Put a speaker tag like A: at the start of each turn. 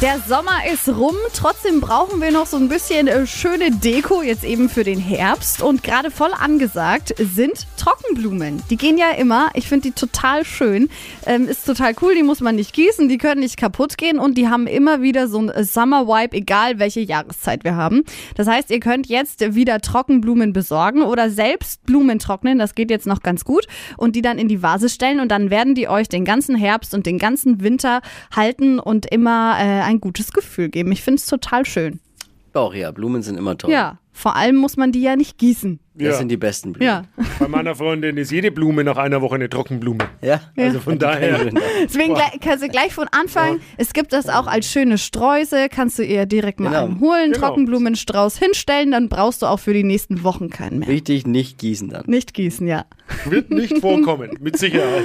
A: Der Sommer ist rum, trotzdem brauchen wir noch so ein bisschen äh, schöne Deko jetzt eben für den Herbst. Und gerade voll angesagt sind Trockenblumen. Die gehen ja immer, ich finde die total schön, ähm, ist total cool, die muss man nicht gießen, die können nicht kaputt gehen. Und die haben immer wieder so ein Summer Wipe, egal welche Jahreszeit wir haben. Das heißt, ihr könnt jetzt wieder Trockenblumen besorgen oder selbst Blumen trocknen, das geht jetzt noch ganz gut. Und die dann in die Vase stellen. Und dann werden die euch den ganzen Herbst und den ganzen Winter halten und immer äh, ein gutes Gefühl geben. Ich finde es total schön.
B: Auch ja, Blumen sind immer toll.
A: Ja, vor allem muss man die ja nicht gießen.
B: Das
C: Ja.
B: sind die besten Blumen.
A: Ja.
C: Bei meiner Freundin ist jede Blume nach einer Woche eine Trockenblume.
B: Ja?
C: Also von daher.
A: Deswegen gleich, kannst du gleich von Anfang, es gibt das auch als schöne Sträuße, kannst du ihr direkt mal
B: Genau.
A: einen holen,
C: Genau.
A: Trockenblumenstrauß hinstellen, dann brauchst du auch für die nächsten Wochen keinen mehr.
B: Richtig nicht gießen dann.
A: Nicht gießen, ja.
C: Wird nicht vorkommen, mit Sicherheit.